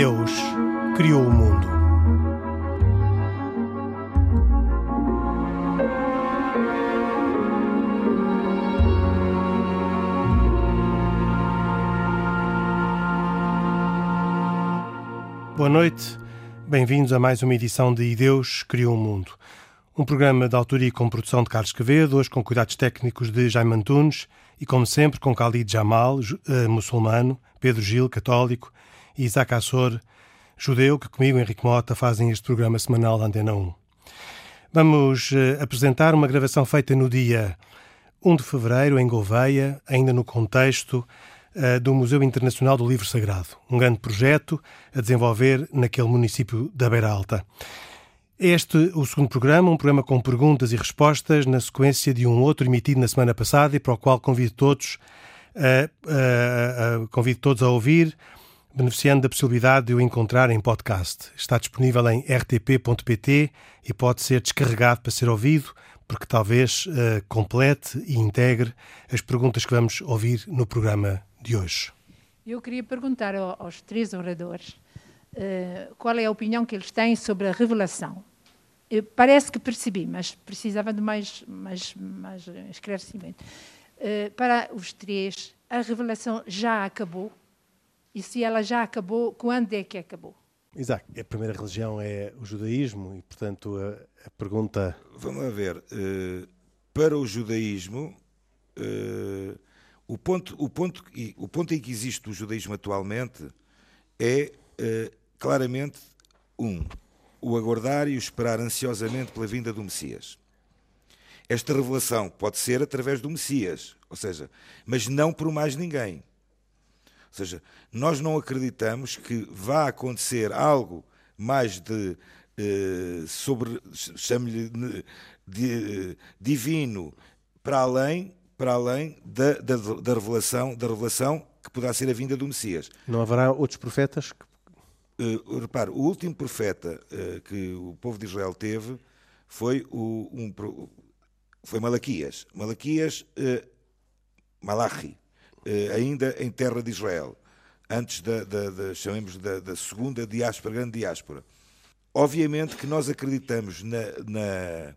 Deus criou o mundo. Boa noite, bem-vindos a mais uma edição de Deus Criou o Mundo. Um programa de autoria com produção de Carlos Quevedo, hoje com cuidados técnicos de Jaime Antunes e, como sempre, com Khalid Jamal, uh, muçulmano, Pedro Gil, católico, Isaac Assor, judeu, que comigo, Henrique Mota, fazem este programa semanal da Antena 1. Vamos uh, apresentar uma gravação feita no dia 1 de fevereiro, em Gouveia, ainda no contexto uh, do Museu Internacional do Livro Sagrado, um grande projeto a desenvolver naquele município da Beira Alta. Este o segundo programa, um programa com perguntas e respostas na sequência de um outro emitido na semana passada e para o qual convido todos a, a, a, convido todos a ouvir, beneficiando da possibilidade de o encontrar em podcast. Está disponível em rtp.pt e pode ser descarregado para ser ouvido, porque talvez uh, complete e integre as perguntas que vamos ouvir no programa de hoje. Eu queria perguntar aos três oradores uh, qual é a opinião que eles têm sobre a revelação. Eu, parece que percebi, mas precisava de mais, mais, mais esclarecimento. Uh, para os três, a revelação já acabou? E se ela já acabou, quando é que acabou? Isaac, a primeira religião é o judaísmo e, portanto, a, a pergunta. Vamos ver. Uh, para o judaísmo, uh, o, ponto, o, ponto, o ponto em que existe o judaísmo atualmente é uh, claramente um o aguardar e o esperar ansiosamente pela vinda do Messias. Esta revelação pode ser através do Messias, ou seja, mas não por mais ninguém. Ou seja, nós não acreditamos que vá acontecer algo mais de eh, sobre chame-lhe de, divino para além para além da, da, da, revelação da revelação que poderá ser a vinda do Messias. Não haverá outros profetas que Uh, repare, o último profeta uh, que o povo de Israel teve foi, o, um, foi Malaquias. Malaquias uh, Malachi, ainda em terra de Israel, antes da, da, da chamemos da, da, segunda diáspora, grande diáspora. Obviamente que nós acreditamos na, na,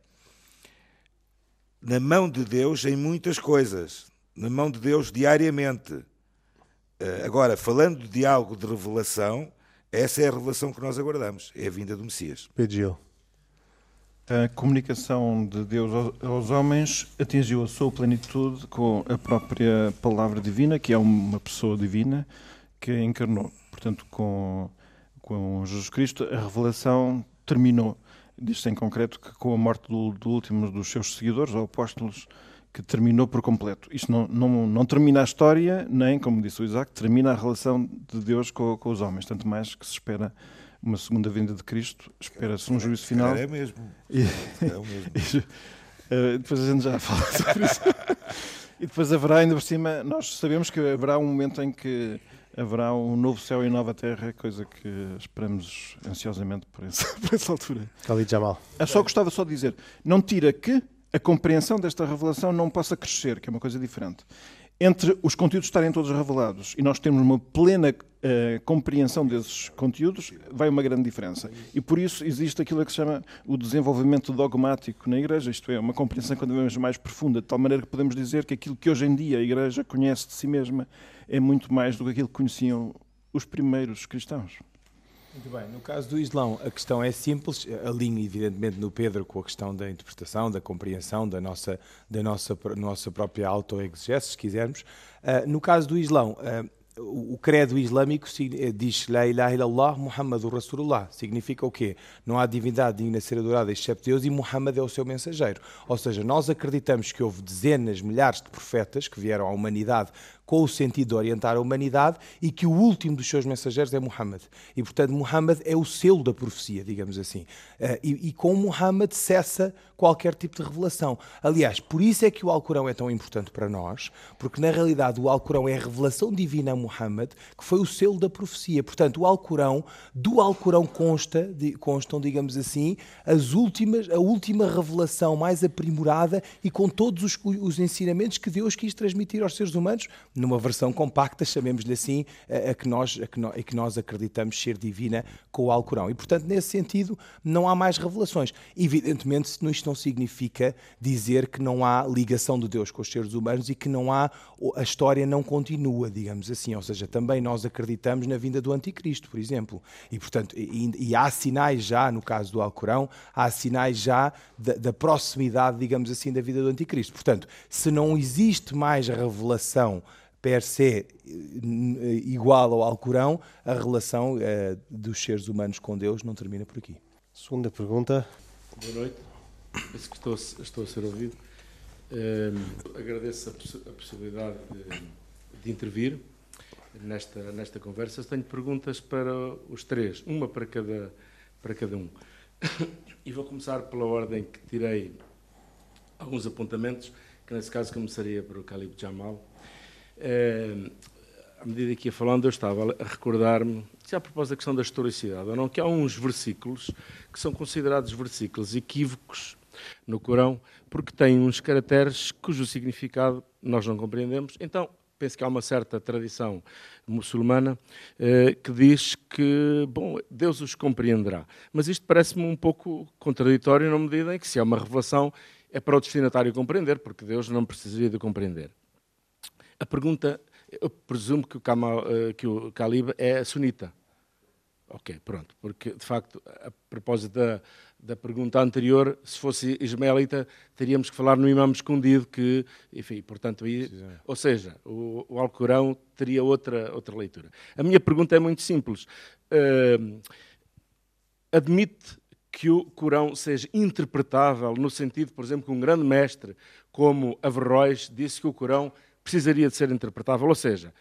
na mão de Deus em muitas coisas, na mão de Deus diariamente. agora, falando de algo de revelação, essa é a revelação que nós aguardamos, é a vinda do Messias. Pedro A comunicação de Deus aos homens atingiu a sua plenitude com a própria palavra divina, que é uma pessoa divina que encarnou. Portanto, com, com Jesus Cristo, a revelação terminou. Diz-se em concreto que com a morte do, do último dos seus seguidores, ou apóstolos, que terminou por completo. Isto não, não, não termina a história, nem, como disse o Isaac, termina a relação de Deus com, com os homens. Tanto mais que se espera uma segunda vinda de Cristo, espera-se um juízo final. É mesmo. E, é o mesmo. E, uh, depois a gente já fala sobre isso. e depois haverá, ainda por cima, nós sabemos que haverá um momento em que haverá um novo céu e nova terra, coisa que esperamos ansiosamente por essa, por essa altura. Khalid Jamal. Eu só gostava só de dizer, não tira que a compreensão desta revelação não possa crescer, que é uma coisa diferente. Entre os conteúdos estarem todos revelados e nós termos uma plena uh, compreensão desses conteúdos, vai uma grande diferença. E por isso existe aquilo que se chama o desenvolvimento dogmático na Igreja, isto é, uma compreensão cada vez mais profunda, de tal maneira que podemos dizer que aquilo que hoje em dia a Igreja conhece de si mesma é muito mais do que aquilo que conheciam os primeiros cristãos. Muito bem, no caso do Islão, a questão é simples, alinho evidentemente no Pedro com a questão da interpretação, da compreensão, da nossa, da nossa, nossa própria autoexegese, se quisermos. Uh, no caso do Islão, uh, o credo islâmico eh, diz La ilaha illallah Muhammadur Rasulullah. Significa o quê? Não há divindade digna ser adorada Deus e Muhammad é o seu mensageiro. Ou seja, nós acreditamos que houve dezenas, milhares de profetas que vieram à humanidade com o sentido de orientar a humanidade e que o último dos seus mensageiros é Muhammad. E, portanto, Muhammad é o selo da profecia, digamos assim. Uh, e, e, com Muhammad cessa qualquer tipo de revelação. Aliás, por isso é que o Alcorão é tão importante para nós, porque na realidade o Alcorão é a revelação divina a Muhammad, que foi o selo da profecia. Portanto, o Alcorão, do Alcorão consta, de, constam, digamos assim, as últimas, a última revelação mais aprimorada e com todos os, os ensinamentos que Deus quis transmitir aos seres humanos numa versão compacta, chamemos-lhe assim, a, que nós, a, que nós, a que nós acreditamos ser divina com o Alcorão. E, portanto, nesse sentido, não há mais revelações. Evidentemente, isto não significa dizer que não há ligação de Deus com os seres humanos e que não há, a história não continua, digamos assim. Ou seja, também nós acreditamos na vinda do Anticristo, por exemplo. E, portanto, e, e há sinais já, no caso do Alcorão, há sinais já da, da proximidade, digamos assim, da vida do Anticristo. Portanto, se não existe mais revelação per se eh, igual ao Alcorão, a relação uh, dos seres humanos com Deus não termina por aqui. Segunda pergunta. Boa noite. Penso que estou, estou a ser ouvido. Uh, agradeço a, poss a possibilidade de, de, intervir nesta, nesta conversa. Tenho perguntas para os três, uma para cada, para cada um. E vou começar pela ordem que tirei alguns apontamentos, que nesse caso começaria para o Calib Jamal à medida que ia falando, eu estava a recordar-me, se a propósito da questão da historicidade ou não, que há uns versículos que são considerados versículos equívocos no Corão, porque têm uns caracteres cujo significado nós não compreendemos. Então, penso que há uma certa tradição muçulmana eh, que diz que, bom, Deus os compreenderá. Mas isto parece-me um pouco contraditório na medida em que, se há uma revelação, é para o destinatário compreender, porque Deus não precisaria de compreender. A pergunta, eu presumo que o, Kamal, eh, que o Calib é sunita. Ok, pronto, porque de facto, a propósito da, da pergunta anterior, se fosse ismaelita, teríamos que falar no imam escondido, que, enfim, portanto, aí, ou seja, o, o Alcorão teria outra, outra leitura. A minha pergunta é muito simples. Uh, admite que o Corão seja interpretável no sentido, por exemplo, que um grande mestre como Averroes disse que o Corão precisaria de ser interpretável, ou seja,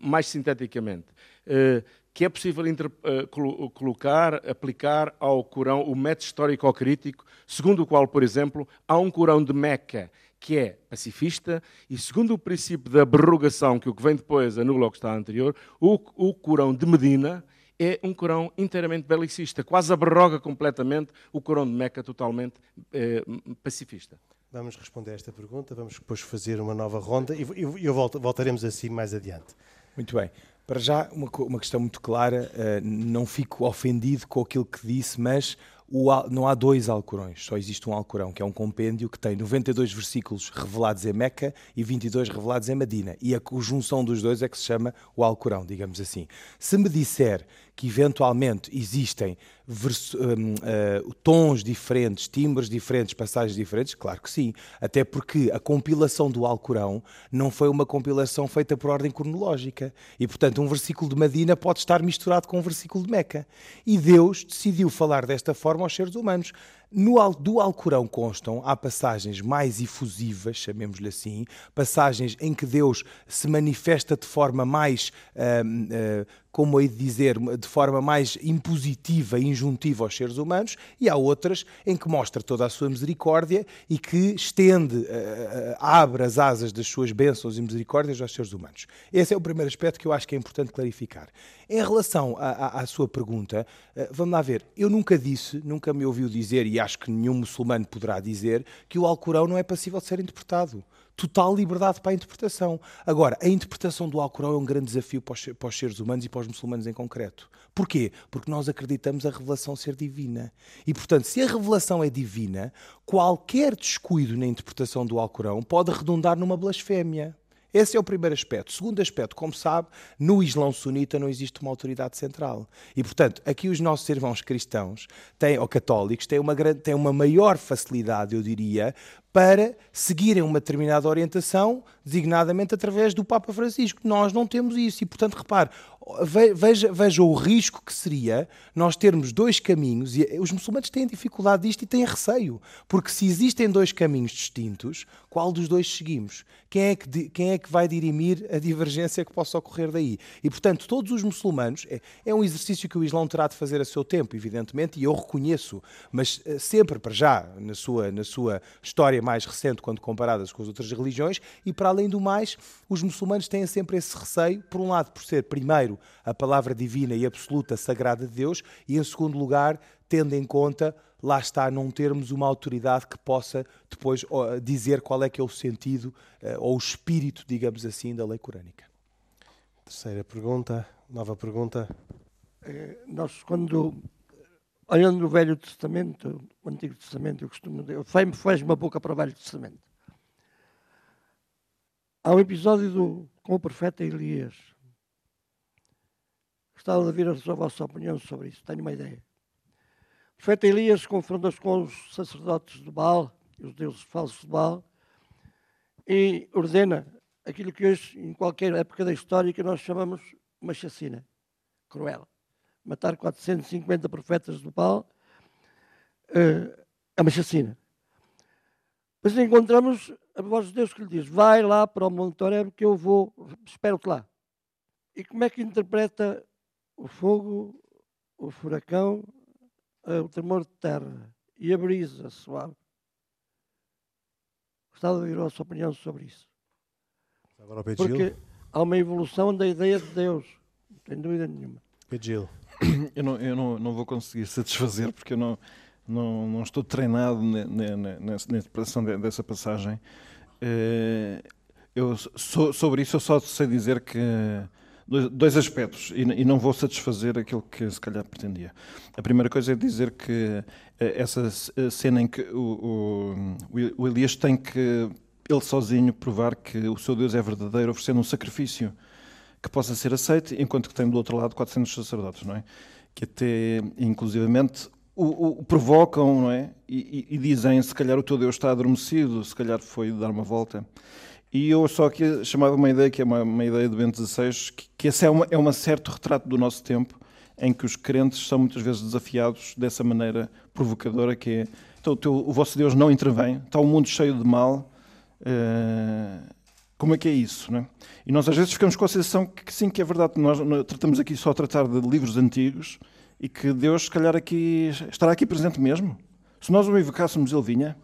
mais sinteticamente, eh, que é possível eh, colocar, aplicar ao Corão o método histórico-crítico, segundo o qual, por exemplo, há um Corão de Meca que é pacifista, e segundo o princípio da abrogação, que o que vem depois anula o que está anterior, o, o Corão de Medina é um Corão inteiramente belicista, quase abroga completamente o Corão de Meca, totalmente eh, pacifista. Vamos responder a esta pergunta, vamos depois fazer uma nova ronda e, e, e voltaremos assim mais adiante. Muito bem. Para já, uma, uma questão muito clara, uh, não fico ofendido com aquilo que disse, mas o, não há dois Alcorões, só existe um Alcorão, que é um compêndio que tem 92 versículos revelados em Meca e 22 revelados em Medina. E a conjunção dos dois é que se chama o Alcorão, digamos assim. Se me disser que eventualmente existem um, uh, tons diferentes, timbres diferentes, passagens diferentes? Claro que sim. Até porque a compilação do Alcorão não foi uma compilação feita por ordem cronológica. E, portanto, um versículo de Medina pode estar misturado com um versículo de Meca. E Deus decidiu falar desta forma aos seres humanos. No, do Alcorão constam, há passagens mais efusivas, chamemos-lhe assim, passagens em que Deus se manifesta de forma mais, uh, uh, como hei de dizer, de forma mais impositiva e injuntiva aos seres humanos, e há outras em que mostra toda a sua misericórdia e que estende, uh, abre as asas das suas bênçãos e misericórdias aos seres humanos. Esse é o primeiro aspecto que eu acho que é importante clarificar. Em relação à, à, sua pergunta, vamos lá ver, eu nunca disse, nunca me ouviu dizer, e acho que nenhum muçulmano poderá dizer, que o Alcorão não é passível de ser interpretado. Total liberdade para a interpretação. Agora, a interpretação do Alcorão é um grande desafio para os, para os seres humanos e para os muçulmanos em concreto. Porquê? Porque nós acreditamos a revelação ser divina. E, portanto, se a revelação é divina, qualquer descuido na interpretação do Alcorão pode redundar numa blasfémia. Esse é o primeiro aspecto. Segundo aspecto, como sabe, no Islão sunita não existe uma autoridade central. E, portanto, aqui os nossos irmãos cristãos têm, ou católicos têm uma, têm uma maior facilidade, eu diria, para seguirem uma determinada orientação, designadamente através do Papa Francisco. Nós não temos isso. E, portanto, repare, veja, veja o risco que seria nós termos dois caminhos, e os muçulmanos têm dificuldade disto e têm receio, porque se existem dois caminhos distintos, qual dos dois seguimos? Quem é que, quem é que vai dirimir a divergência que possa ocorrer daí? E, portanto, todos os muçulmanos, é, é um exercício que o Islão terá de fazer a seu tempo, evidentemente, e eu reconheço, mas eh, sempre para já, na sua, na sua história mais recente, quando comparadas com as outras religiões, e para além do mais, os muçulmanos têm sempre esse receio, por um lado, por ser, primeiro, a palavra divina e absoluta sagrada de Deus, e em segundo lugar, tendo em conta, lá está, não termos uma autoridade que possa depois dizer qual é que é o sentido eh, ou o espírito, digamos assim, da lei corânica. Terceira pergunta, nova pergunta. É, nós, quando, olhando o Velho Testamento, o Antigo Testamento, eu costumo dizer, faz uma boca para o Velho Testamento. Há um episódio do, com o profeta Elias. Gostava de ouvir a vossa opinião sobre isso, tenho uma ideia. O profeta Elias confronta-se com os sacerdotes de Baal, os deuses falsos de Baal, e ordena aquilo que hoje, em qualquer época da história, que nós chamamos uma chacina cruel. Matar 450 profetas do Baal uh, é uma chacina. Mas encontramos a voz de Deus que lhe diz: Vai lá para o Monte Oreb que eu vou, espero-te lá. E como é que interpreta o fogo, o furacão, eh, o tremor de terra e a brisa suave? Gostava de ouvir a sua opinião sobre isso. Agora Porque há uma evolução da ideia de Deus, não tenho dúvida nenhuma. Pedro Eu, não, eu não, não vou conseguir satisfazer porque eu não, não, não estou treinado na interpretação dessa passagem. Eh, eu, sobre isso, eu só sei dizer que dois aspectos e não vou satisfazer aquilo que se calhar pretendia. A primeira coisa é dizer que eh, essa cena em que o, o, o Elias tem que ele sozinho provar que o seu Deus é verdadeiro, oferecendo um sacrifício que possa ser aceito, enquanto que tem do outro lado 400 sacerdotes, não é? Que até, inclusivamente, o, o provocam, não é? E, e, e, dizem, se calhar o teu Deus está adormecido, se calhar foi dar uma volta. E eu só aqui chamava uma ideia, que é uma, uma ideia de Bento XVI, que, que esse é, uma, é um certo retrato do nosso tempo, em que os crentes são muitas vezes desafiados dessa maneira provocadora, que é, então, o, teu, o vosso Deus não intervém, está o um mundo cheio de mal, uh, como é que é isso? Não é? E nós às vezes ficamos com a sensação que sim, que é verdade, nós tratamos aqui só a tratar de livros antigos e que Deus, se calhar, aqui estará aqui presente mesmo. Se nós o invocássemos, ele vinha.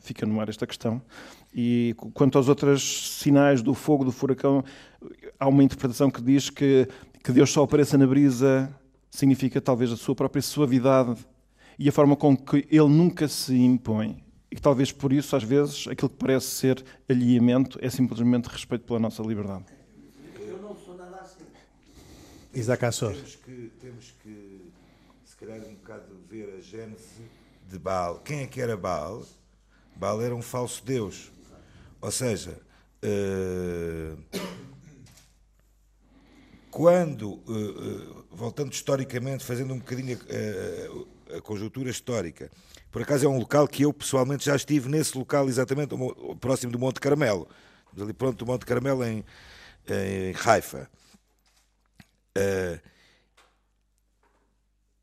Fica no ar esta questão. E quanto aos outros sinais do fogo, do furacão, há uma interpretação que diz que, que Deus só apareça na brisa significa talvez a sua própria suavidade e a forma com que ele nunca se impõe. E talvez por isso, às vezes, aquilo que parece ser alheamento é simplesmente respeito pela nossa liberdade. Eu não sou nada assim. Isaac Assor. Temos que, temos que, se calhar, um bocado ver a gênese de Baal. Quem é que era Baal? Baal era um falso Deus. Ou seja, uh, quando, uh, voltando historicamente, fazendo um bocadinho a, a, conjuntura histórica, por acaso é um local que eu pessoalmente já estive nesse local, exatamente próximo do Monte Carmelo, ali pronto do Monte Carmelo em, em Haifa.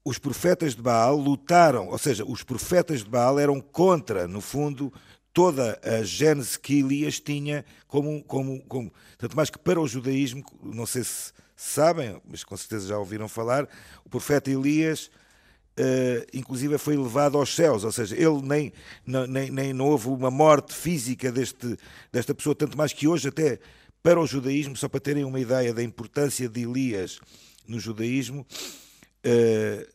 Os profetas de Baal lutaram, ou seja, os profetas de Baal eram contra, no fundo, toda a gênese que Elias tinha como, como, como. Tanto mais que para o judaísmo, não sei se sabem, mas com certeza já ouviram falar, o profeta Elias uh, inclusive foi levado aos céus, ou seja, ele nem, nem, nem não houve uma morte física deste, desta pessoa, tanto mais que hoje até para o judaísmo, só para terem uma ideia da importância de Elias no judaísmo, uh,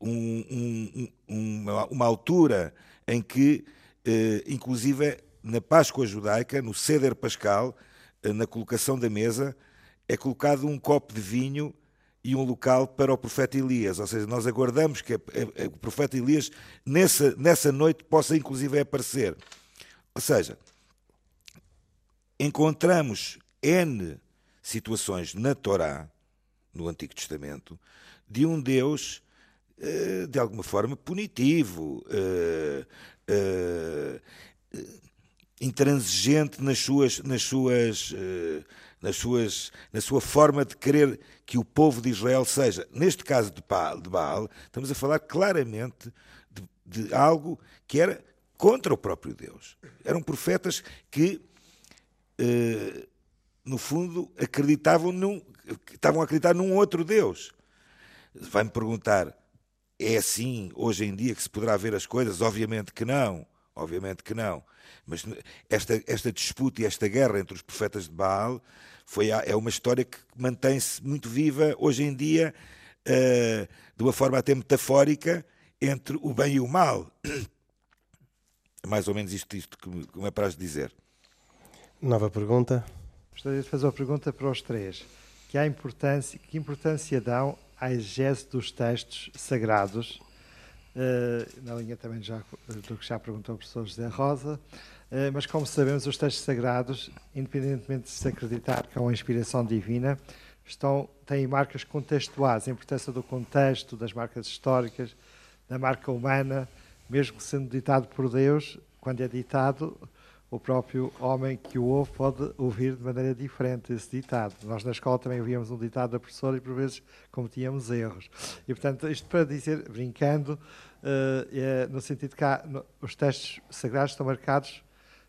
um, um, uma, uma altura em que eh, inclusive na Páscoa judaica, no Seder Pascal, eh, na colocação da mesa, é colocado um copo de vinho e um local para o profeta Elias. Ou seja, nós aguardamos que o profeta Elias, nessa, nessa noite, possa inclusive aparecer. Ou seja, encontramos N situações na Torá, no Antigo Testamento, de um Deus eh, de alguma forma punitivo, uh, intransigente nas suas, nas suas, nas suas, na sua forma de querer que o povo de Israel seja. Neste caso de Baal, estamos a falar claramente de, de algo que era contra o próprio Deus. Eram profetas que, no fundo, acreditavam num, estavam a acreditar num outro Deus. Vai-me perguntar, é assim hoje em dia que se poderá ver as coisas? Obviamente que não. Obviamente que não. Mas esta, esta disputa e esta guerra entre os profetas de Baal foi, é uma história que mantém-se muito viva hoje em dia, uh, de uma forma até metafórica, entre o bem e o mal. É mais ou menos isto, isto que me apraz dizer. Nova pergunta. Gostaria de fazer uma pergunta para os três. Que, há importância, que importância dão à exegese dos textos sagrados? Uh, na linha também já, do que já perguntou o professor José Rosa. Uh, mas, como sabemos, os textos sagrados, independentemente de se acreditar que é uma inspiração divina, estão, têm marcas contextuais, a importância do contexto, das marcas históricas, da marca humana, mesmo sendo ditado por Deus, quando é ditado, o próprio homem que o ouve pode ouvir de maneira diferente esse ditado. Nós na escola também ouvíamos um ditado da professora e por vezes cometíamos erros. E portanto, isto para dizer, brincando, uh, é, no sentido que há, no, os textos sagrados estão marcados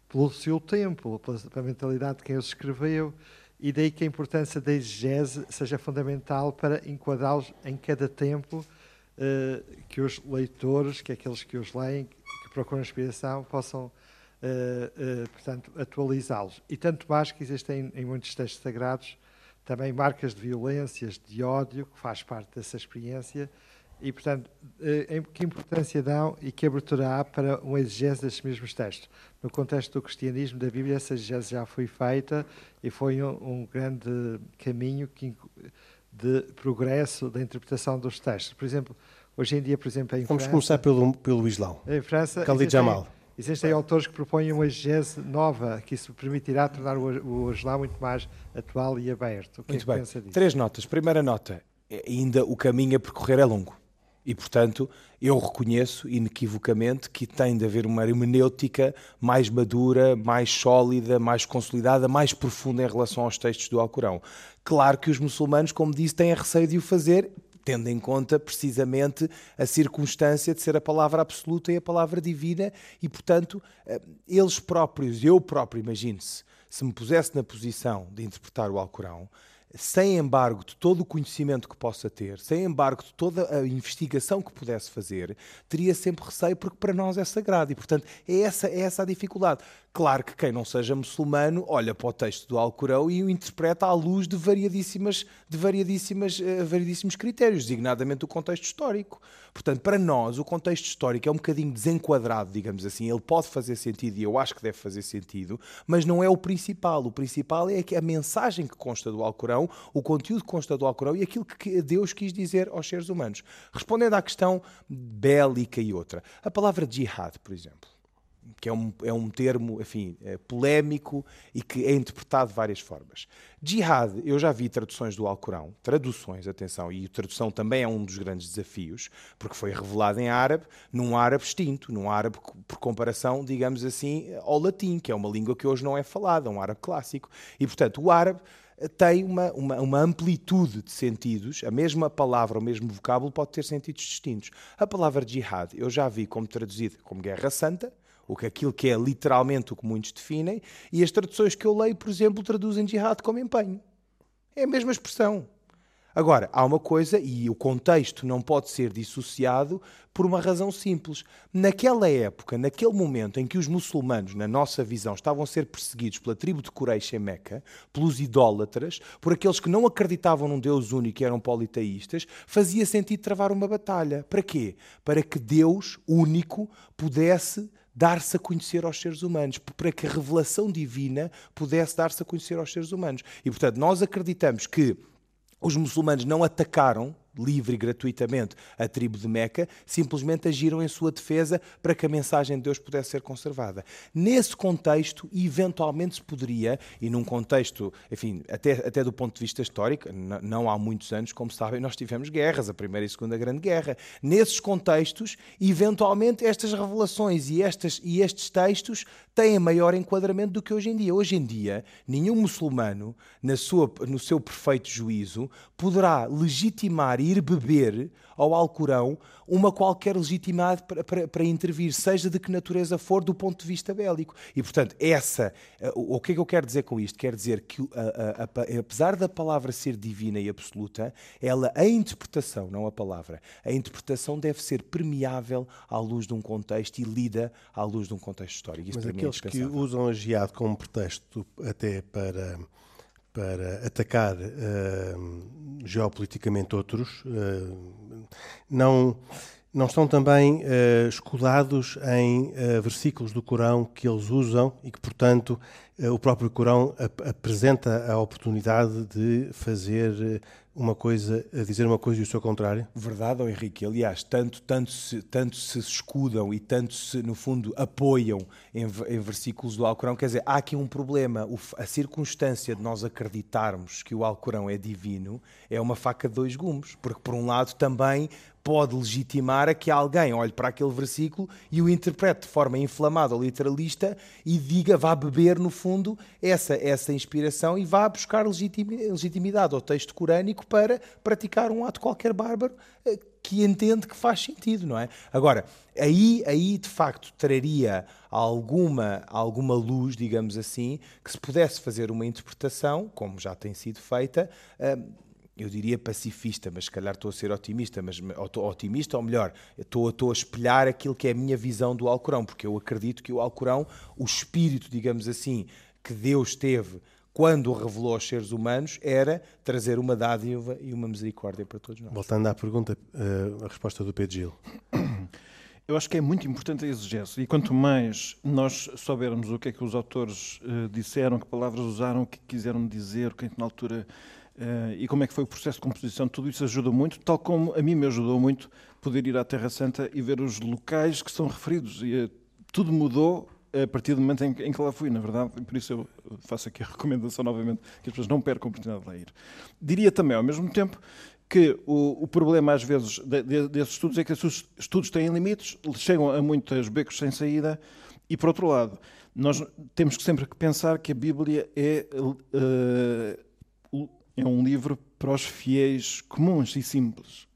pelo seu tempo, pela, pela mentalidade de quem os escreveu, e daí que a importância da exegese seja fundamental para enquadrá-los em cada tempo uh, que os leitores, que aqueles que os leem, que procuram inspiração, possam Uh, uh, portanto, atualizá-los. E tanto mais que existem em, muitos textos sagrados também marcas de violências, de ódio, que faz parte dessa experiência, e, portanto, uh, que importância dão e que abertura há para uma exegese destes mesmos textos. No contexto do cristianismo, da Bíblia, essa exegese já foi feita e foi um, um grande caminho que, de progresso da interpretação dos textos. Por exemplo, hoje em dia, por exemplo, em Vamos França, começar pelo, pelo Islão. Em França, Khalid Jamal. Existem autores que propõem uma exegese nova, que isso permitirá tornar o, o muito mais atual e aberto. O que muito é que bem. pensa disso? Três notas. Primeira nota, ainda o caminho a percorrer é longo. E, portanto, eu reconheço inequivocamente que tem de haver uma hermenêutica mais madura, mais sólida, mais consolidada, mais profunda em relação aos textos do Alcorão. Claro que os muçulmanos, como disse, têm receio de o fazer, tendo em conta precisamente a circunstância de ser a palavra absoluta e a palavra divina, e portanto, eh, eles próprios, eu próprio, imagine-se, se me pusesse na posição de interpretar o Alcorão, sem embargo de todo o conhecimento que possa ter, sem embargo de toda a investigação que pudesse fazer, teria sempre receio porque para nós é sagrado e, portanto, é essa, é essa a dificuldade. Claro que quem não seja muçulmano olha para o texto do Alcorão e o interpreta à luz de variadíssimas, de variadíssimas, uh, variadíssimos critérios, designadamente o contexto histórico. Portanto, para nós, o contexto histórico é um bocadinho desenquadrado, digamos assim. Ele pode fazer sentido e eu acho que deve fazer sentido, mas não é o principal. O principal é que a mensagem que consta do Alcorão, o conteúdo que consta do Alcorão e aquilo que Deus quis dizer aos seres humanos. Respondendo à questão bélica e outra, a palavra jihad, por exemplo que é um, é um termo, enfim, é polémico e que é interpretado de várias formas. Jihad, eu já vi traduções do Alcorão, traduções, atenção, e tradução também é um dos grandes desafios, porque foi revelado em árabe, num árabe extinto, num árabe por comparação, digamos assim, ao latim, que é uma língua que hoje não é falada, um árabe clássico. E, portanto, o árabe tem uma, uma, uma, amplitude de sentidos, a mesma palavra, o mesmo vocábulo pode ter sentidos distintos. A palavra jihad eu já vi como traduzida como guerra santa, o que aquilo que é literalmente o que muitos definem, e as traduções que eu leio, por exemplo, traduzem jihad como empenho. É a mesma expressão. Agora, há uma coisa, e o contexto não pode ser dissociado por uma razão simples. Naquela época, naquele momento em que os muçulmanos, na nossa visão, estavam a ser perseguidos pela tribo de Quraysh em Meca, pelos idólatras, por aqueles que não acreditavam num Deus único e eram politeístas, fazia sentido travar uma batalha. Para quê? Para que Deus único pudesse dar-se a conhecer aos seres humanos, para que a revelação divina pudesse dar-se a conhecer aos seres humanos. E, portanto, nós acreditamos que os muçulmanos não atacaram livre e gratuitamente a tribo de Meca, simplesmente agiram em sua defesa para que a mensagem de Deus pudesse ser conservada. Nesse contexto, eventualmente se poderia, e num contexto, enfim, até, até do ponto de vista histórico, não há muitos anos, como sabem, nós tivemos guerras, a Primeira e a Segunda Grande Guerra. Nesses contextos, eventualmente estas revelações e, estas, e estes textos têm maior enquadramento do que hoje em dia. Hoje em dia, nenhum muçulmano, na sua, no seu perfeito juízo, poderá legitimar e ir beber ao Alcorão uma qualquer legitimidade para, para, para, intervir, seja de que natureza for, do ponto de vista bélico. E, portanto, essa. O que é que eu quero dizer com isto? Quero dizer que, a, a, a, apesar da palavra ser divina e absoluta, ela, a interpretação, não a palavra, a interpretação deve ser permeável à luz de um contexto e lida à luz de um contexto histórico. Isso Mas é aqueles é que usam a jihad como pretexto até para para atacar uh, geopoliticamente outros, uh, não, não estão também uh, escudados em uh, versículos do Corão que eles usam e que, portanto, uh, o próprio Corão ap apresenta a oportunidade de fazer uma coisa, dizer uma coisa e o seu contrário? Verdade, oh Henrique. Aliás, tanto, tanto, se, tanto se escudam e tanto se, no fundo, apoiam em, em versículos do Alcorão. Quer dizer, há aqui um problema. O, a circunstância de nós acreditarmos que o Alcorão é divino é uma faca de dois gumes. Porque, por um lado, também pode legitimar a que alguém olhe para aquele versículo e o interprete de forma inflamada ou literalista e diga, vá beber, no fundo, essa, essa inspiração e vá buscar legitimidade ao texto corânico para praticar um ato qualquer bárbaro eh, que entende que faz sentido, não é? Agora, aí, aí de facto traria alguma, alguma luz, digamos assim, que se pudesse fazer uma interpretação, como já tem sido feita, uh, eu diria pacifista, mas se calhar estou a ser otimista, mas ou otimista ou melhor, estou, estou a espelhar aquilo que é a minha visão do Alcorão, porque eu acredito que o Alcorão, o espírito, digamos assim, que Deus teve quando o revelou aos seres humanos, era trazer uma dádiva e uma misericórdia para todos nós. Voltando à pergunta, eh, a resposta do Pedro Gil. Eu acho que é muito importante a exegese. E quanto mais nós soubermos o que é que os autores uh, disseram, que palavras usaram, o que quiseram dizer, o que é que na altura Uh, e como é que foi o processo de composição, tudo isso ajuda muito, tal como a mim me ajudou muito poder ir à Terra Santa e ver os locais que são referidos. E uh, tudo mudou a partir do momento em, em, que lá fui, na verdade, por isso eu faço aqui a recomendação novamente que as pessoas não percam a oportunidade de lá ir. Diria também, ao mesmo tempo, que o, o problema às vezes de, de, desses estudos é que esses estudos têm limites, chegam a muitos becos sem saída, e por outro lado, nós temos que sempre pensar que a Bíblia é uh, é um livro para os fiéis comuns e simples,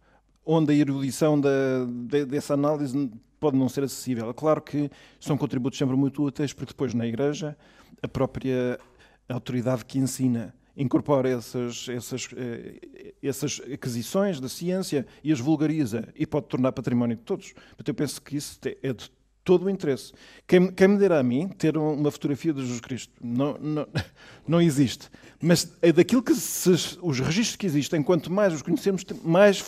onde a erudição da, de, dessa análise pode não ser acessível. É claro que são contributos sempre muito úteis, porque depois na Igreja a própria autoridade que ensina incorpora essas, essas, eh, essas aquisições da ciência e as vulgariza e pode tornar património de todos. Portanto, eu penso que isso é de todo o interesse. Quem, quem, me dera a mim ter uma fotografia de Jesus Cristo? Não, não, não existe. Mas é daquilo que se, os registros que existem, quanto mais os conhecemos, mais,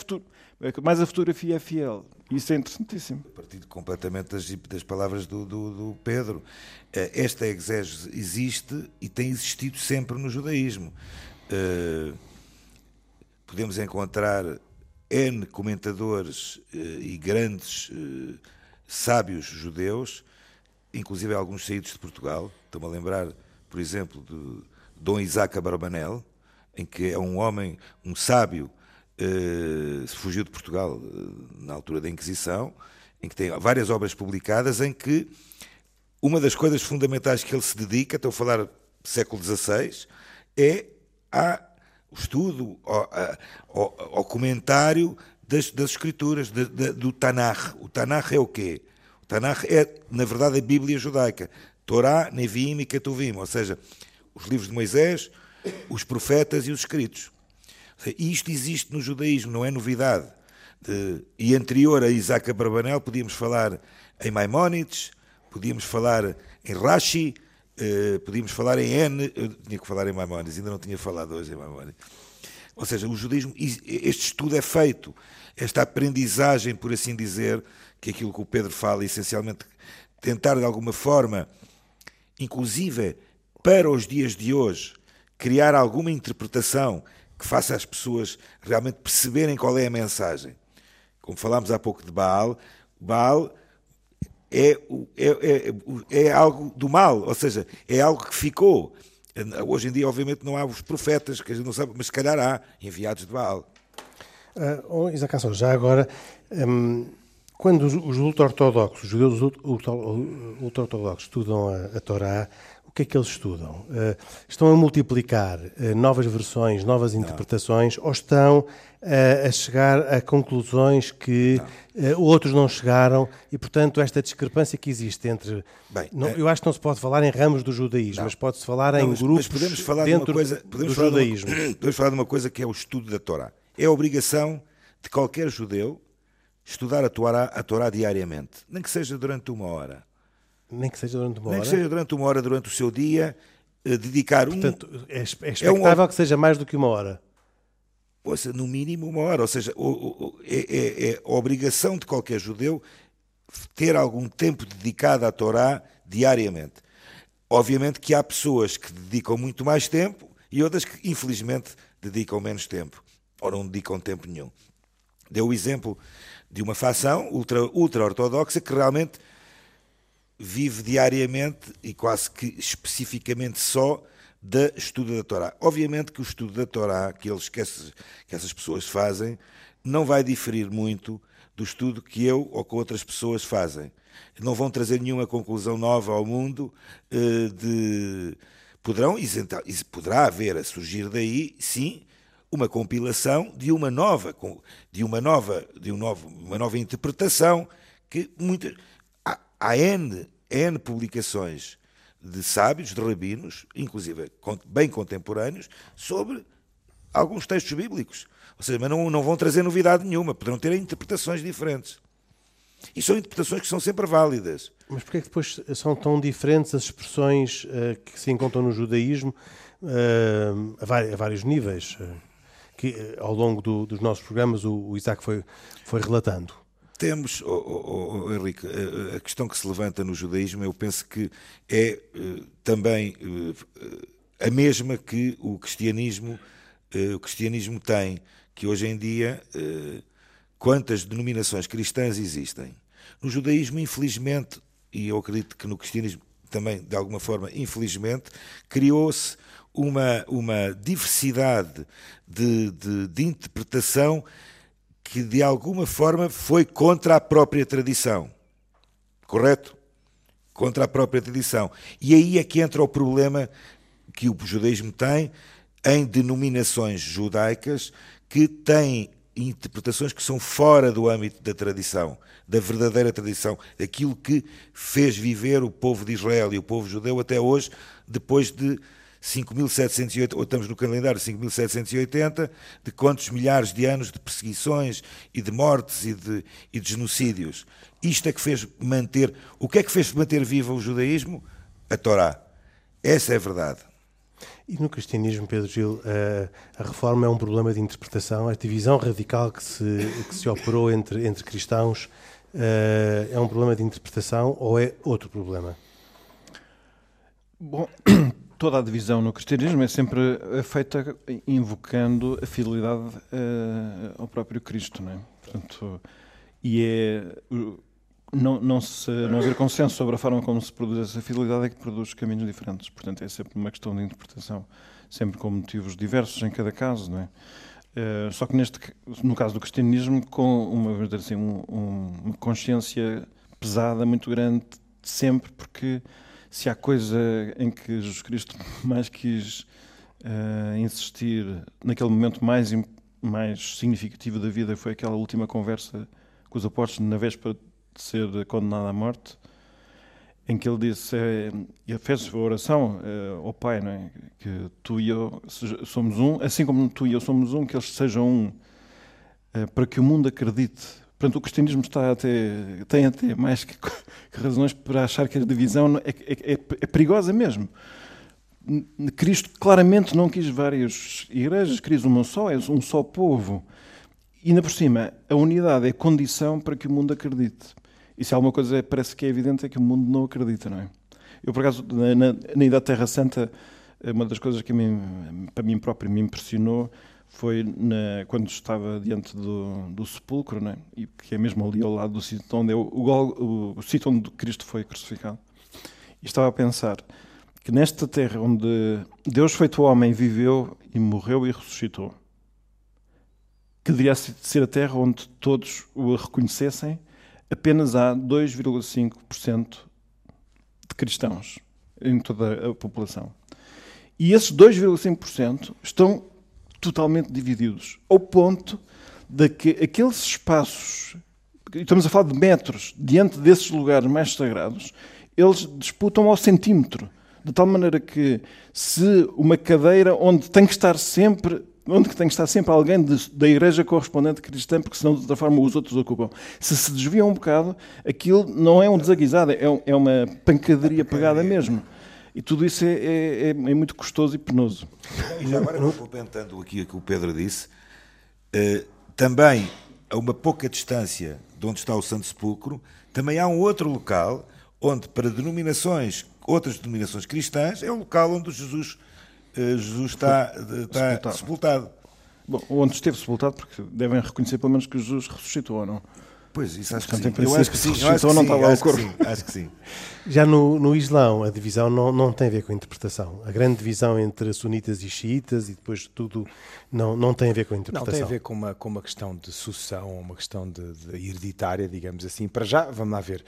mais a fotografia é fiel. Isso é interessantíssimo. Partido completamente das, das palavras do, do, do, Pedro. Eh, esta exégese existe e tem existido sempre no judaísmo. Uh, podemos encontrar N comentadores uh, e grandes sábios judeus, inclusive alguns saídos de Portugal. Estou-me a lembrar, por exemplo, de Dom Isaac Abrabanel, em que é um homem, um sábio, eh, fugiu de Portugal eh, na altura da Inquisição, em que tem várias obras publicadas, em que uma das coisas fundamentais que ele se dedica, estou a falar do século XVI, é ao estudo, ao, ao comentário das, das escrituras, de, de, do Tanakh. O Tanakh é o quê? O Tanakh é, na verdade, a Bíblia judaica. Torá, Nevim e Ketuvim, ou seja, os livros de Moisés, os profetas e os escritos. E isto existe no judaísmo, não é novidade. De, e anterior a Isaac Abravanel, podíamos falar em Maimónides, podíamos falar em Rashi, eh, podíamos falar em N, eu tinha que falar em Maimónides, ainda não tinha falado hoje em Maimónides. Ou seja, o judaísmo, este estudo é feito, esta aprendizagem, por assim dizer, que é aquilo que o Pedro fala, essencialmente, tentar de alguma forma, inclusive para os dias de hoje, criar alguma interpretação que faça as pessoas realmente perceberem qual é a mensagem. Como falámos há pouco de Baal, Baal é, é, é, é algo do mal, ou seja, é algo que ficou. Hoje em dia, obviamente, não há os profetas, que a gente não sabe, mas se calhar há enviados de Baal. Uh, oh, Isaac Canção, já agora, um, quando os, os ultra-ortodoxos, os judeus ultra-ortodoxos estudam a, a Torá, que é que eles estudam? Uh, estão a multiplicar uh, novas versões, novas interpretações, ou estão a chegar a conclusões que não. outros não chegaram e, portanto, esta discrepância que existe entre. Bem, não, eu acho que não se pode falar em ramos do judaísmo, não. mas pode-se falar não, em mas, grupos mas podemos falar dentro de uma coisa, do falar judaísmo. De uma, podemos falar de uma coisa que é o estudo da Torá. É a obrigação de qualquer judeu estudar a Torá, a Torá diariamente, nem que seja durante uma hora. Nem que seja durante uma hora? Nem que seja durante uma hora durante o seu dia, eh, dedicar Portanto, um... é, é expectável é um... que seja mais do que uma hora. ouça, no mínimo uma hora. Ou seja, é, é, é a obrigação de qualquer judeu ter algum tempo dedicado à Torá diariamente. Obviamente que há pessoas que dedicam muito mais tempo e outras que, infelizmente, dedicam menos tempo ou não dedicam tempo nenhum. Deu o exemplo de uma facção ultra-ortodoxa ultra que realmente vive diariamente e quase que especificamente só da estudo da Torá. Obviamente que o estudo da Torá que, eles, que, essas, que essas pessoas fazem não vai diferir muito do estudo que eu ou que outras pessoas fazem. Não vão trazer nenhuma conclusão nova ao mundo eh, de poderão poderá haver a surgir daí, sim, uma compilação de uma nova de uma nova de um novo, uma nova interpretação que muitas há, N, N publicações de sábios, de rabinos, inclusive bem contemporâneos, sobre alguns textos bíblicos. Ou seja, mas não, não vão trazer novidade nenhuma, poderão ter interpretações diferentes. E são interpretações que são sempre válidas. Mas porquê é que depois são tão diferentes as expressões uh, que se encontram no judaísmo uh, a, a, vários níveis? Uh, que ao longo do, dos nossos programas o, o Isaac foi, foi relatando. Temos, oh, oh, oh, Henrique, a questão que se levanta no judaísmo, eu penso que é também a mesma que o cristianismo, o cristianismo tem, que hoje em dia quantas denominações cristãs existem. No judaísmo, infelizmente, e eu acredito que no cristianismo também, de alguma forma, infelizmente, criou-se uma, uma diversidade de, de, de interpretação que de alguma forma foi contra a própria tradição. Correto? Contra a própria tradição. E aí é que entra o problema que o judaísmo tem em denominações judaicas que têm interpretações que são fora do âmbito da tradição, da verdadeira tradição, daquilo que fez viver o povo de Israel e o povo judeu até hoje, depois de 5.780, ou estamos no calendário 5.780, de quantos milhares de anos de perseguições e de mortes e de, e de genocídios. Isto é que fez manter. O que é que fez manter vivo o judaísmo? A Torá. Essa é a verdade. E no cristianismo, Pedro Gil, a, a reforma é um problema de interpretação, a divisão radical que se, que se operou entre, entre cristãos uh, é um problema de interpretação ou é outro problema? Bom, toda a divisão no cristianismo é sempre é feita invocando a fidelidade uh, ao próprio Cristo, não é? Portanto, e é não, não, se, não haver consenso sobre a forma como se produz essa fidelidade é que produz caminhos diferentes. Portanto, é sempre uma questão de interpretação, sempre com motivos diversos em cada caso, não é? Uh, só que neste, no caso do cristianismo, com uma, assim, um, um, uma consciência pesada, muito grande, sempre, porque se há coisa em que Jesus Cristo mais quis uh, insistir naquele momento mais, mais significativo da vida, foi aquela última conversa com os apóstolos na véspera de ser condenado à morte, em que ele disse, é, ele fez a oração é, ao Pai, não é? que tu e eu somos um, assim como tu e eu somos um, que eles sejam um, para que o mundo acredite Portanto, o cristianismo está até, tem até mais que, que razões para achar que a divisão é, é, é, é, perigosa mesmo. Cristo claramente não quis várias igrejas, quis uma só, é um só povo. E ainda por cima, a unidade é condição para que o mundo acredite. E se alguma coisa parece que é evidente é que o mundo não acredita, não é? Eu, por acaso, na, na, na Idade Terra Santa, uma das coisas que mim, para mim próprio me impressionou foi na, quando estava diante do, do sepulcro, né? e que é mesmo ali ao lado do sítio onde é o, o, o sítio onde Cristo foi crucificado. E estava a pensar que nesta terra onde Deus feito homem viveu e morreu e ressuscitou, que deveria ser a terra onde todos o reconhecessem, apenas há 2,5% de cristãos em toda a população. E esses 2,5% estão totalmente divididos, ao ponto de que aqueles espaços, estamos a falar de metros, diante desses lugares mais sagrados, eles disputam ao centímetro, de tal maneira que se uma cadeira onde tem que estar sempre onde tem que estar sempre alguém de, da igreja correspondente cristã, porque senão de outra forma os outros ocupam. Se se desviam um bocado, aquilo não é um desaguisado, é, é uma pancadaria pegada mesmo. E tudo isso é, é, é, é muito custoso e penoso. E já agora, complementando aqui o que o Pedro disse, também, a uma pouca distância de onde está o Santo Sepulcro, também há um outro local onde, para denominações, outras denominações cristãs, é o local onde Jesus, Jesus está, está sepultado. sepultado. Bom, onde esteve sepultado, porque devem reconhecer pelo menos que Jesus ressuscitou, ou não? Pois, isso acho que sim. Eu acho que sim. Eu acho que não sim, acho, corpo. que sim, acho que sim. Já no, no Islão, a divisão não, não tem a ver com a interpretação. A grande divisão entre sunitas e xiitas e depois tudo não, não tem a ver com a interpretação. Não, tem a ver com uma, com uma questão de sucessão, uma questão de, de hereditária, digamos assim. Para já, vamos lá ver.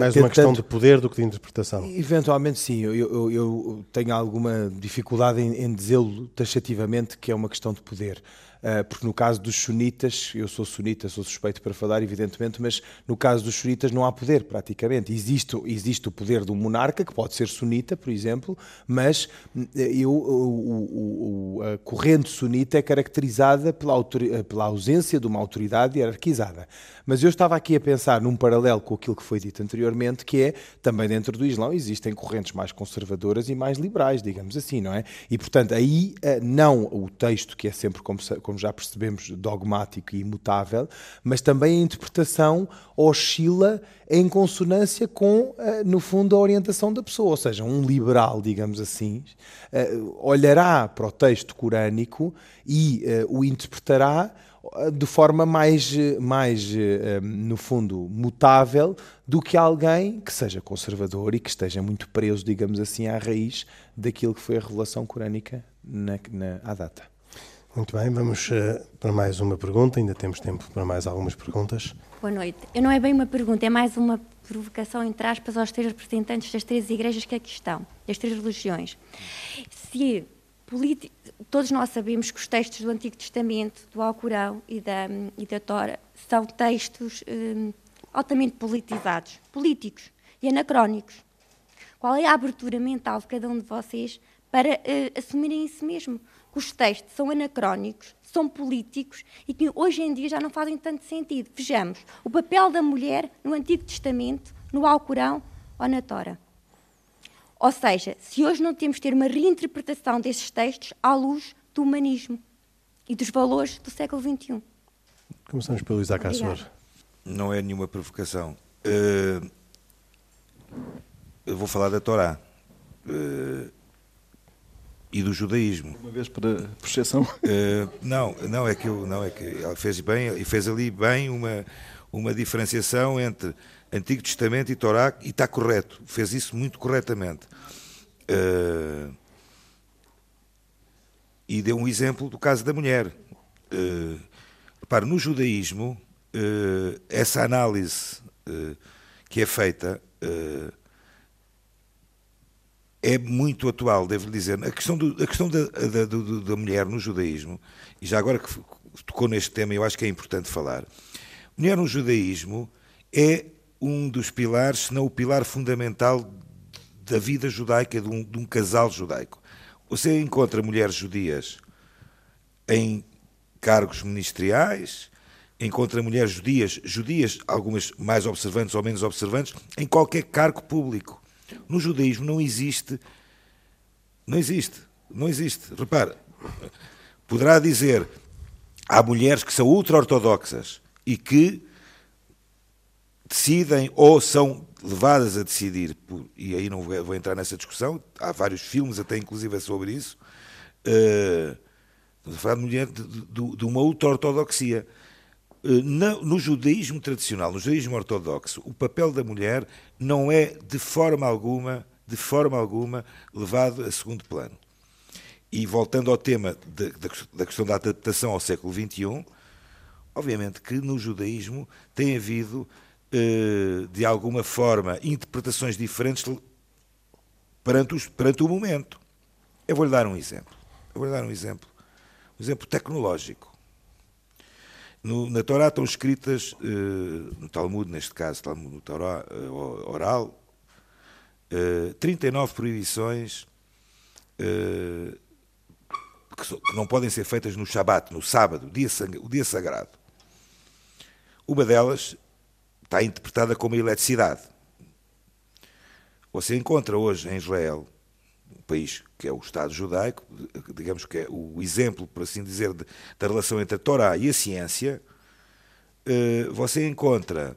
Mais uma questão de poder do que de interpretação. Eventualmente, sim. Eu, eu, eu tenho alguma dificuldade em, em dizê-lo taxativamente que é uma questão de poder. Eh, porque no caso dos sunitas, eu sou sunita, sou suspeito para falar, evidentemente, mas no caso dos sunitas não há poder, praticamente. Existe, existe o poder do monarca, que pode ser sunita, por exemplo, mas eh, eu, o, o, a corrente sunita é caracterizada pela, pela ausência de uma autoridade hierarquizada. Mas eu estava aqui a pensar num paralelo com aquilo que foi dito anteriormente, que é também dentro do Islão existem correntes mais conservadoras e mais liberais, digamos assim, não é? E portanto, aí não o texto, que é sempre como, como já percebemos, dogmático e imutável, mas também a interpretação oscila em consonância com, no fundo, a orientação da pessoa. Ou seja, um liberal, digamos assim, olhará para o texto corânico e o interpretará de forma mais, mais no fundo, mutável do que alguém que seja conservador e que esteja muito preso, digamos assim, à raiz daquilo que foi a revelação corânica na, na, à data. Muito bem, vamos para mais uma pergunta, ainda temos tempo para mais algumas perguntas. Boa noite. Eu não é bem uma pergunta, é mais uma provocação, entre aspas, aos três representantes das três igrejas que aqui estão, das três religiões. Se todos nós sabemos que os textos do Antigo Testamento, do Alcorão e da, e da Tora, são textos um, altamente politizados, políticos e anacrónicos. Qual é a abertura mental de cada um de vocês para uh, assumirem isso mesmo? Que os textos são anacrónicos, são políticos e que hoje em dia já não fazem tanto sentido. Vejamos o papel da mulher no Antigo Testamento, no Alcorão ou na Tora. Ou seja, se hoje não temos de ter uma reinterpretação desses textos à luz do humanismo e dos valores do século XXI. Começamos pelo Isaac Assor. Não é nenhuma provocação. Uh, eu vou falar da Torá uh, e do judaísmo. Uma vez para percepção. Uh, não, não é que eu, não é que ela fez bem e fez ali bem uma uma diferenciação entre Antigo Testamento e Torá, e está correto, fez isso muito corretamente. Uh, e deu um exemplo do caso da mulher. Uh, repare, no judaísmo, uh, essa análise uh, que é feita é muito atual, devo dizer. A questão, do, a questão da, da, do, da mulher no judaísmo, e já agora que tocou neste tema, eu acho que é importante falar. Mulher no judaísmo é um dos pilares, se não o pilar fundamental da vida judaica de um, de um casal judaico. Você encontra mulheres judias em cargos ministeriais, encontra mulheres judias, judias, algumas mais observantes ou menos observantes, em qualquer cargo público. No judaísmo não existe, não existe, não existe. Repare, poderá dizer, há mulheres que são ultra-ortodoxas e que decidem ou são levadas a decidir, por, e aí não vou entrar nessa discussão, há vários filmes até inclusive sobre isso, uh, estamos a falar de mulher de, de, de uma ultra-ortodoxia. Uh, no judaísmo tradicional, no judaísmo ortodoxo, o papel da mulher não é de forma alguma, de forma alguma, levado a segundo plano. E voltando ao tema de, da questão da adaptação ao século XXI, obviamente que no judaísmo tem havido eh, de alguma forma, interpretações diferentes perante, os, perante o momento. Eu vou-lhe dar um exemplo. Eu vou-lhe dar um exemplo. Um exemplo tecnológico. No, na Torá estão escritas, uh, no Talmud, neste caso, no Torá uh, oral, uh, 39 proibições que, não podem ser feitas no Shabat, no sábado, o dia sagrado. Uma delas está interpretada como eletricidade. Você encontra hoje em Israel um país que é o Estado judaico, digamos que é o exemplo, por assim dizer, de, da relação entre a Torá e a ciência, eh, você encontra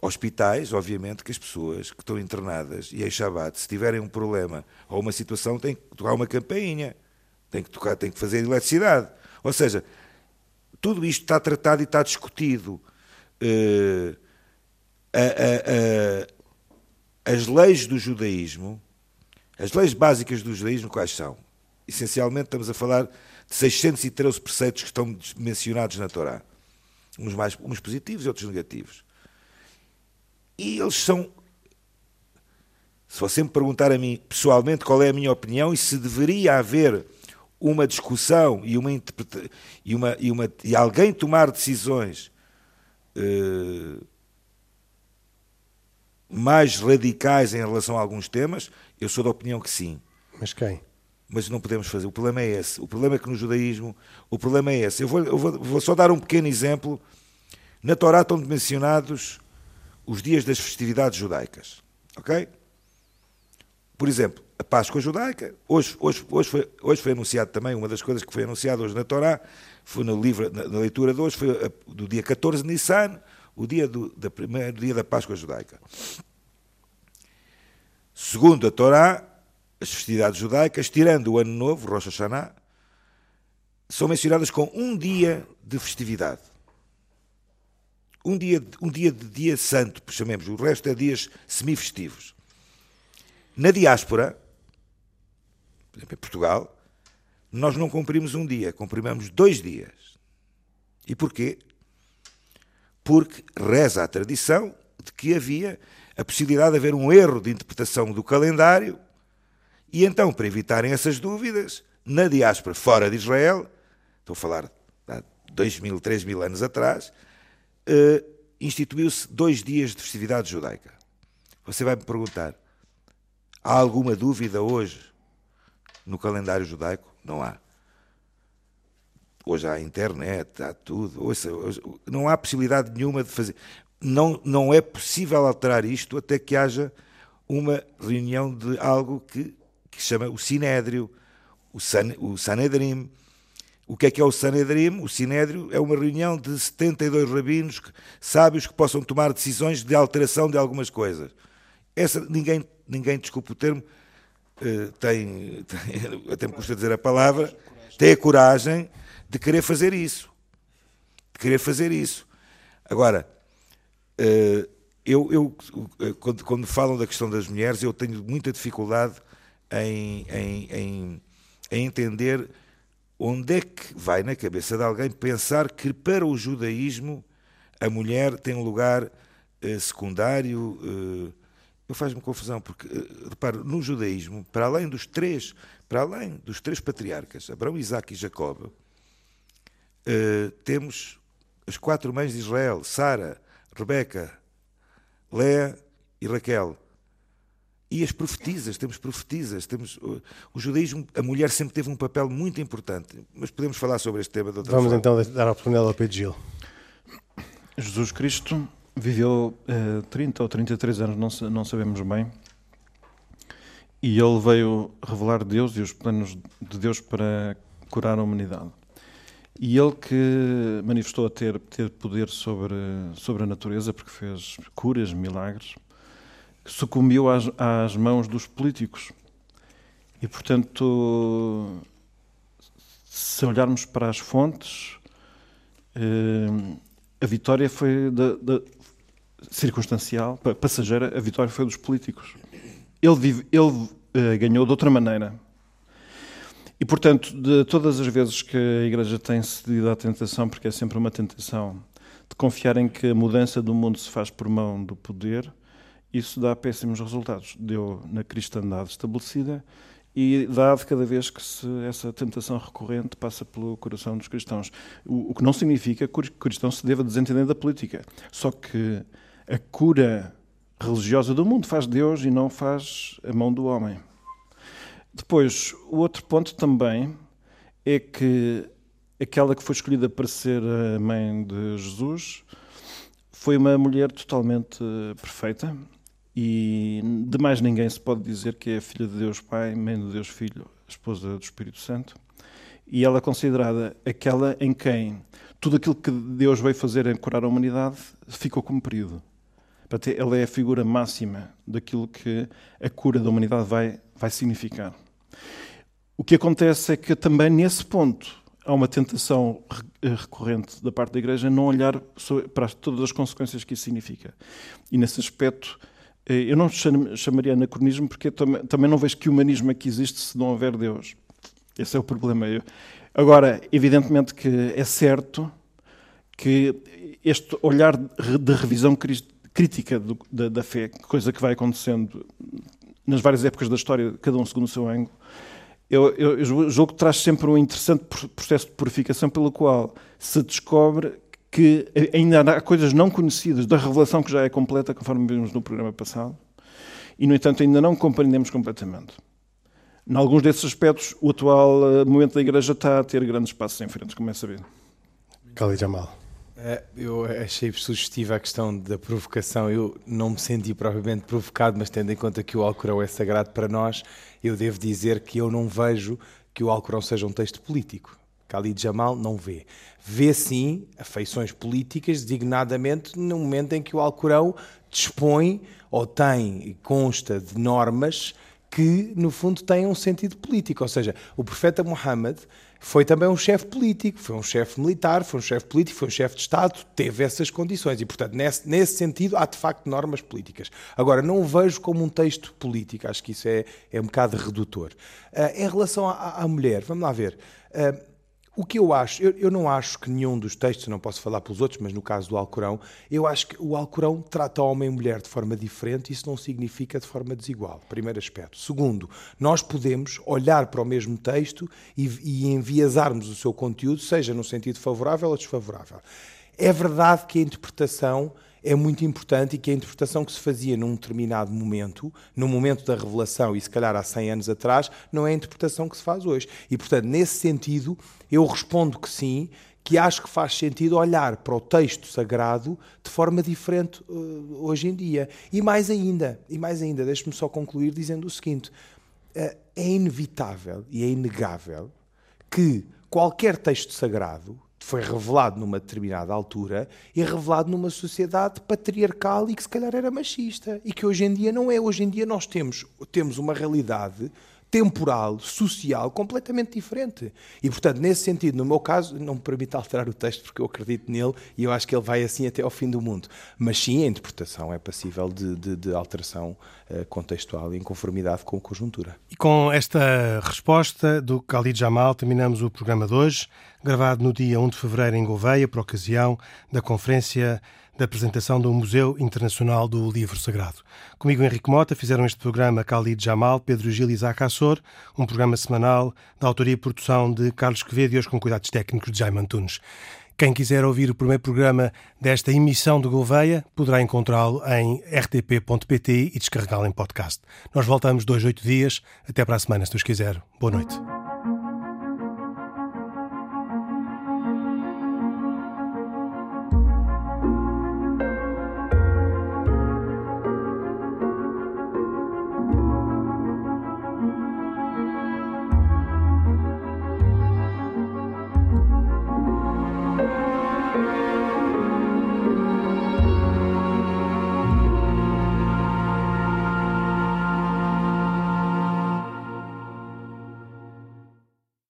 hospitais, obviamente, que as pessoas que estão internadas e em Shabbat, se tiverem um problema ou uma situação, têm que tocar uma campainha, têm que, tocar, têm que fazer eletricidade. Ou seja, tudo isto está tratado e está discutido. Uh, as leis do judaísmo, as leis básicas do judaísmo, quais são? Essencialmente, estamos a falar de 613 preceitos que estão mencionados na Torá. Uns, mais, uns positivos e outros negativos. E eles são. Se você me perguntar a mim pessoalmente qual é a minha opinião e se deveria haver uma discussão e uma e uma e, uma, e alguém tomar decisões uh, mais radicais em relação a alguns temas, eu sou da opinião que sim. Mas quem? Mas não podemos fazer. O problema é esse. O problema é que no judaísmo, o problema é esse. Eu vou, eu vou, vou só dar um pequeno exemplo. Na Torá estão mencionados os dias das festividades judaicas. Ok? Por exemplo, a Páscoa judaica. Hoje, hoje, hoje, foi, hoje foi anunciado também, uma das coisas que foi anunciada hoje na Torá, foi no livro, na, na leitura de hoje, foi a, do dia 14 de Nissan, o dia do da primeiro dia da Páscoa judaica. Segundo a Torá, as festividades judaicas, tirando o Ano Novo, Rosh Hashanah, são mencionadas com um dia de festividade um dia, um dia de dia santo, chamemos, o resto é dias semifestivos. Na diáspora, por exemplo, em Portugal, nós não cumprimos um dia, cumprimamos dois dias. E porquê? Porque reza a tradição de que havia a possibilidade de haver um erro de interpretação do calendário, e então, para evitarem essas dúvidas, na diáspora fora de Israel, estou a falar há dois mil, três mil anos atrás, uh, instituiu-se dois dias de festividade judaica. Você vai me perguntar: há alguma dúvida hoje no calendário judaico? Não há. Hoje há internet, há tudo. Não há possibilidade nenhuma de fazer. Não, não é possível alterar isto até que haja uma reunião de algo que, que se chama o Sinédrio, o, San, o Sanedrim, o que é que é o Sanedrim? O Sinédrio é uma reunião de 72 rabinos sábios que possam tomar decisões de alteração de algumas coisas. Essa, ninguém, ninguém desculpe o termo, uh, tem, tem, até me custa dizer a palavra, tem a coragem de querer fazer isso. De querer fazer isso. Agora, uh, eu, eu quando, quando, falam da questão das mulheres, eu tenho muita dificuldade em, em, em, em entender Onde é que vai na cabeça de alguém pensar que para o judaísmo a mulher tem um lugar eh, secundário? Eh, eu faz-me confusão, porque, eh, repare, no judaísmo, para além dos três, para além dos três patriarcas, Abraão, Isaac e Jacob, eh, temos as quatro mães de Israel, Sara, Rebeca, Léa e Raquel. E as profetisas, temos profetisas, temos o judaísmo, a mulher sempre teve um papel muito importante, mas podemos falar sobre este tema de outra Vamos forma. então dar a oportunidade ao Pedro Gil. Jesus Cristo viveu eh, 30 ou 33 anos, não, não sabemos bem, e ele veio revelar Deus e os planos de Deus para curar a humanidade. E ele que manifestou a ter, ter poder sobre, sobre a natureza, porque fez curas, milagres, sucumbiu às, às mãos dos políticos. E, portanto, se olharmos para as fontes, eh, a vitória foi da, da, circunstancial, passageira, a vitória foi dos políticos. Ele, vive, ele eh, ganhou de outra maneira. E, portanto, de todas as vezes que a Igreja tem cedido à tentação, porque é sempre uma tentação, de confiar em que a mudança do mundo se faz por mão do poder, isso dá péssimos resultados. Deu na cristandade estabelecida e dá de cada vez que se, essa tentação recorrente passa pelo coração dos cristãos. O, o, que não significa que o cristão se deva desentender da política. Só que a cura religiosa do mundo faz Deus e não faz a mão do homem. Depois, o outro ponto também é que aquela que foi escolhida para ser a mãe de Jesus foi uma mulher totalmente perfeita, e de mais ninguém se pode dizer que é filha de Deus Pai, mãe de Deus Filho, esposa do Espírito Santo. E ela é considerada aquela em quem tudo aquilo que Deus veio fazer em curar a humanidade ficou cumprido. Ela é a figura máxima daquilo que a cura da humanidade vai, vai significar. O que acontece é que também nesse ponto há uma tentação eh, recorrente da parte da Igreja não olhar para todas as consequências que isso significa. E nesse aspecto, eh, eu não chamaria anacronismo porque também não vejo que humanismo que existe se não houver Deus. Esse é o problema. Agora, evidentemente que é certo que este olhar de revisão crítica da fé, coisa que vai acontecendo nas várias épocas da história, cada um segundo o seu ângulo, eu, eu, eu julgo que traz sempre um interessante processo de purificação pelo qual se descobre que ainda há coisas não conhecidas da revelação que já é completa, conforme vimos no programa passado, e, no entanto, ainda não compreendemos completamente. Em alguns desses aspectos, o atual eh, momento da Igreja está a ter grandes passos em frente, como é sabido. Khalid Jamal. Eh, eu achei sugestiva a questão da provocação. Eu não me senti propriamente provocado, mas tendo em conta que o Alcorão é sagrado para nós, eu devo dizer que eu não vejo que o Alcorão seja um texto político. Khalid Jamal não vê. Vê sim afeições políticas, designadamente no momento em que o Alcorão dispõe ou tem e consta de normas que, no fundo, têm um sentido político. Ou seja, o profeta Muhammad foi também um chefe político, foi um chefe militar, foi um chefe político, foi um chefe de Estado, teve essas condições. E, portanto, nesse, nesse sentido, há de facto normas políticas. Agora, não o vejo como um texto político, acho que isso é, é um bocado redutor. Uh, em relação à, à, mulher, vamos lá ver. Uh, o que eu acho, eu, eu, não acho que nenhum dos textos, não posso falar pelos outros, mas no caso do Alcorão, eu acho que o Alcorão trata homem e mulher de forma diferente, isso não significa de forma desigual, primeiro aspecto. Segundo, nós podemos olhar para o mesmo texto e, e enviesarmos o seu conteúdo, seja no sentido favorável ou desfavorável. É verdade que a interpretação é muito importante e que a interpretação que se fazia num determinado momento, no momento da revelação e se calhar há 100 anos atrás, não é a interpretação que se faz hoje. E, portanto, nesse sentido, eu respondo que sim, que acho que faz sentido olhar para o texto sagrado de forma diferente uh, hoje em dia. E mais ainda, e mais ainda, deixe-me só concluir dizendo o seguinte: uh, é inevitável e é inegável que qualquer texto sagrado foi revelado numa determinada altura e revelado numa sociedade patriarcal e que se calhar era machista e que hoje em dia não é. Hoje em dia nós temos, temos uma realidade temporal, social, completamente diferente. E, portanto, nesse sentido, no meu caso, não me permite alterar o texto porque eu acredito nele e eu acho que ele vai assim até ao fim do mundo. Mas sim, a interpretação é passível de, de, de alteração uh, contextual em conformidade com a conjuntura. E com esta resposta do Khalid Jamal, terminamos o programa de hoje, gravado no dia 1 de fevereiro em Gouveia, por ocasião da Conferência da apresentação do Museu Internacional do Livro Sagrado. Comigo, Henrique Mota, fizeram este programa Khalid Jamal, Pedro Gil e Isaac Assor, um programa semanal da autoria e produção de Carlos Quevedo e hoje com cuidados técnicos de Jaime Antunes. Quem quiser ouvir o primeiro programa desta emissão de Gouveia poderá encontrá-lo em rtp.pt e descarregá-lo em podcast. Nós voltamos dois, oito dias. Até para a semana, se Deus quiser. Boa noite.